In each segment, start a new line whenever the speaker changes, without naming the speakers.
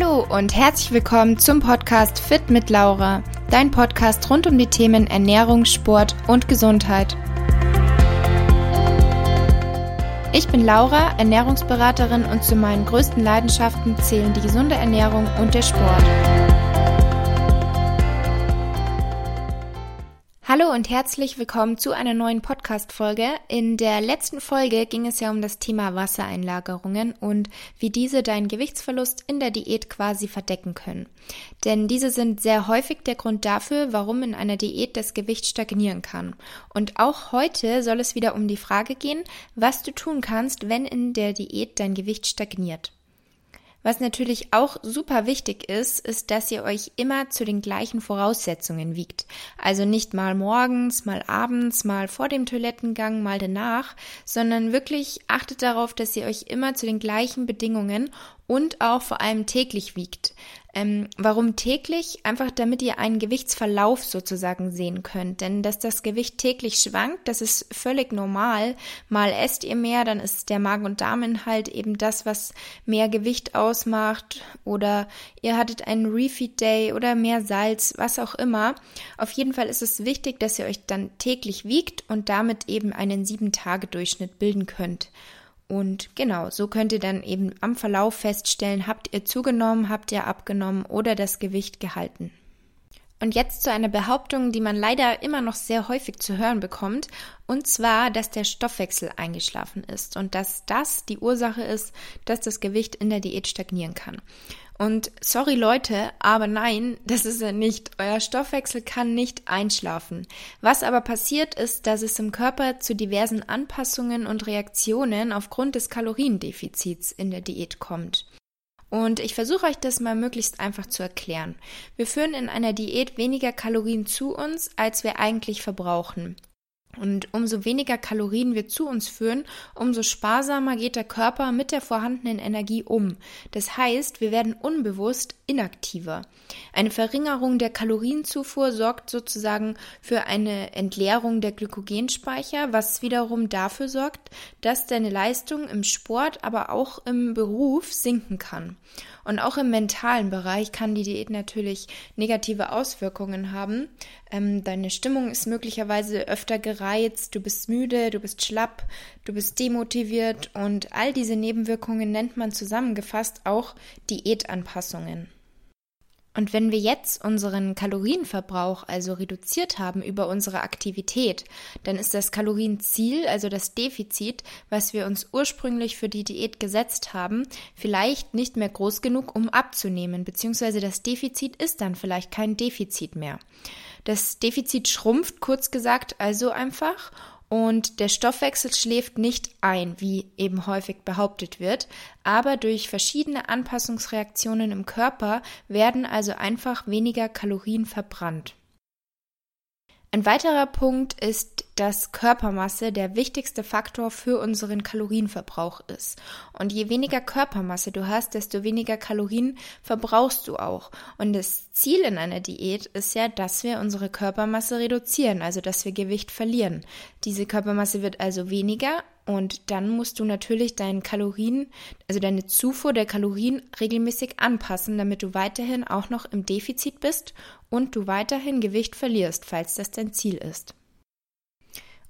Hallo und herzlich willkommen zum Podcast Fit mit Laura, dein Podcast rund um die Themen Ernährung, Sport und Gesundheit. Ich bin Laura, Ernährungsberaterin und zu meinen größten Leidenschaften zählen die gesunde Ernährung und der Sport. Hallo und herzlich willkommen zu einer neuen Podcast-Folge. In der letzten Folge ging es ja um das Thema Wassereinlagerungen und wie diese deinen Gewichtsverlust in der Diät quasi verdecken können. Denn diese sind sehr häufig der Grund dafür, warum in einer Diät das Gewicht stagnieren kann. Und auch heute soll es wieder um die Frage gehen, was du tun kannst, wenn in der Diät dein Gewicht stagniert. Was natürlich auch super wichtig ist, ist, dass ihr euch immer zu den gleichen Voraussetzungen wiegt. Also nicht mal morgens, mal abends, mal vor dem Toilettengang, mal danach, sondern wirklich achtet darauf, dass ihr euch immer zu den gleichen Bedingungen und auch vor allem täglich wiegt. Ähm, warum täglich? Einfach damit ihr einen Gewichtsverlauf sozusagen sehen könnt. Denn dass das Gewicht täglich schwankt, das ist völlig normal. Mal esst ihr mehr, dann ist der Magen- und Darminhalt eben das, was mehr Gewicht ausmacht. Oder ihr hattet einen Refeed Day oder mehr Salz, was auch immer. Auf jeden Fall ist es wichtig, dass ihr euch dann täglich wiegt und damit eben einen 7-Tage-Durchschnitt bilden könnt. Und genau, so könnt ihr dann eben am Verlauf feststellen, habt ihr zugenommen, habt ihr abgenommen oder das Gewicht gehalten. Und jetzt zu einer Behauptung, die man leider immer noch sehr häufig zu hören bekommt, und zwar, dass der Stoffwechsel eingeschlafen ist und dass das die Ursache ist, dass das Gewicht in der Diät stagnieren kann. Und sorry Leute, aber nein, das ist er nicht. Euer Stoffwechsel kann nicht einschlafen. Was aber passiert ist, dass es im Körper zu diversen Anpassungen und Reaktionen aufgrund des Kaloriendefizits in der Diät kommt. Und ich versuche euch das mal möglichst einfach zu erklären. Wir führen in einer Diät weniger Kalorien zu uns, als wir eigentlich verbrauchen. Und umso weniger Kalorien wir zu uns führen, umso sparsamer geht der Körper mit der vorhandenen Energie um. Das heißt, wir werden unbewusst inaktiver. Eine Verringerung der Kalorienzufuhr sorgt sozusagen für eine Entleerung der Glykogenspeicher, was wiederum dafür sorgt, dass deine Leistung im Sport, aber auch im Beruf sinken kann. Und auch im mentalen Bereich kann die Diät natürlich negative Auswirkungen haben. Ähm, deine Stimmung ist möglicherweise öfter gereizt, du bist müde, du bist schlapp, du bist demotiviert und all diese Nebenwirkungen nennt man zusammengefasst auch Diätanpassungen. Und wenn wir jetzt unseren Kalorienverbrauch also reduziert haben über unsere Aktivität, dann ist das Kalorienziel, also das Defizit, was wir uns ursprünglich für die Diät gesetzt haben, vielleicht nicht mehr groß genug, um abzunehmen, beziehungsweise das Defizit ist dann vielleicht kein Defizit mehr. Das Defizit schrumpft, kurz gesagt, also einfach und der Stoffwechsel schläft nicht ein, wie eben häufig behauptet wird, aber durch verschiedene Anpassungsreaktionen im Körper werden also einfach weniger Kalorien verbrannt. Ein weiterer Punkt ist, dass Körpermasse der wichtigste Faktor für unseren Kalorienverbrauch ist. Und je weniger Körpermasse du hast, desto weniger Kalorien verbrauchst du auch. Und das Ziel in einer Diät ist ja, dass wir unsere Körpermasse reduzieren, also dass wir Gewicht verlieren. Diese Körpermasse wird also weniger und dann musst du natürlich deinen Kalorien, also deine Zufuhr der Kalorien regelmäßig anpassen, damit du weiterhin auch noch im Defizit bist und du weiterhin Gewicht verlierst, falls das dein Ziel ist.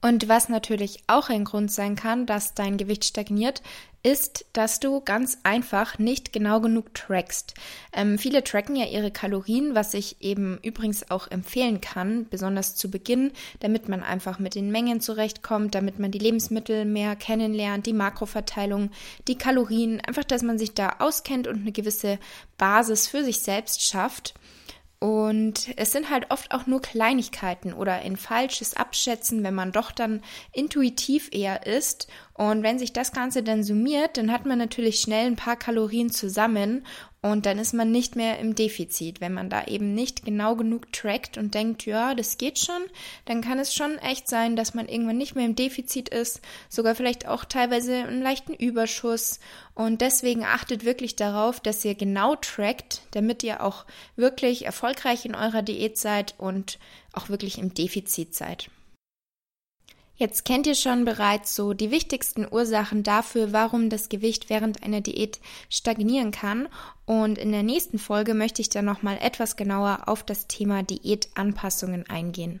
Und was natürlich auch ein Grund sein kann, dass dein Gewicht stagniert, ist, dass du ganz einfach nicht genau genug trackst. Ähm, viele tracken ja ihre Kalorien, was ich eben übrigens auch empfehlen kann, besonders zu Beginn, damit man einfach mit den Mengen zurechtkommt, damit man die Lebensmittel mehr kennenlernt, die Makroverteilung, die Kalorien, einfach, dass man sich da auskennt und eine gewisse Basis für sich selbst schafft. Und es sind halt oft auch nur Kleinigkeiten oder ein falsches Abschätzen, wenn man doch dann intuitiv eher ist. Und wenn sich das Ganze dann summiert, dann hat man natürlich schnell ein paar Kalorien zusammen und dann ist man nicht mehr im Defizit. Wenn man da eben nicht genau genug trackt und denkt, ja, das geht schon, dann kann es schon echt sein, dass man irgendwann nicht mehr im Defizit ist, sogar vielleicht auch teilweise einen leichten Überschuss. Und deswegen achtet wirklich darauf, dass ihr genau trackt, damit ihr auch wirklich erfolgreich in eurer Diät seid und auch wirklich im Defizit seid. Jetzt kennt ihr schon bereits so die wichtigsten Ursachen dafür, warum das Gewicht während einer Diät stagnieren kann. Und in der nächsten Folge möchte ich dann nochmal etwas genauer auf das Thema Diätanpassungen eingehen.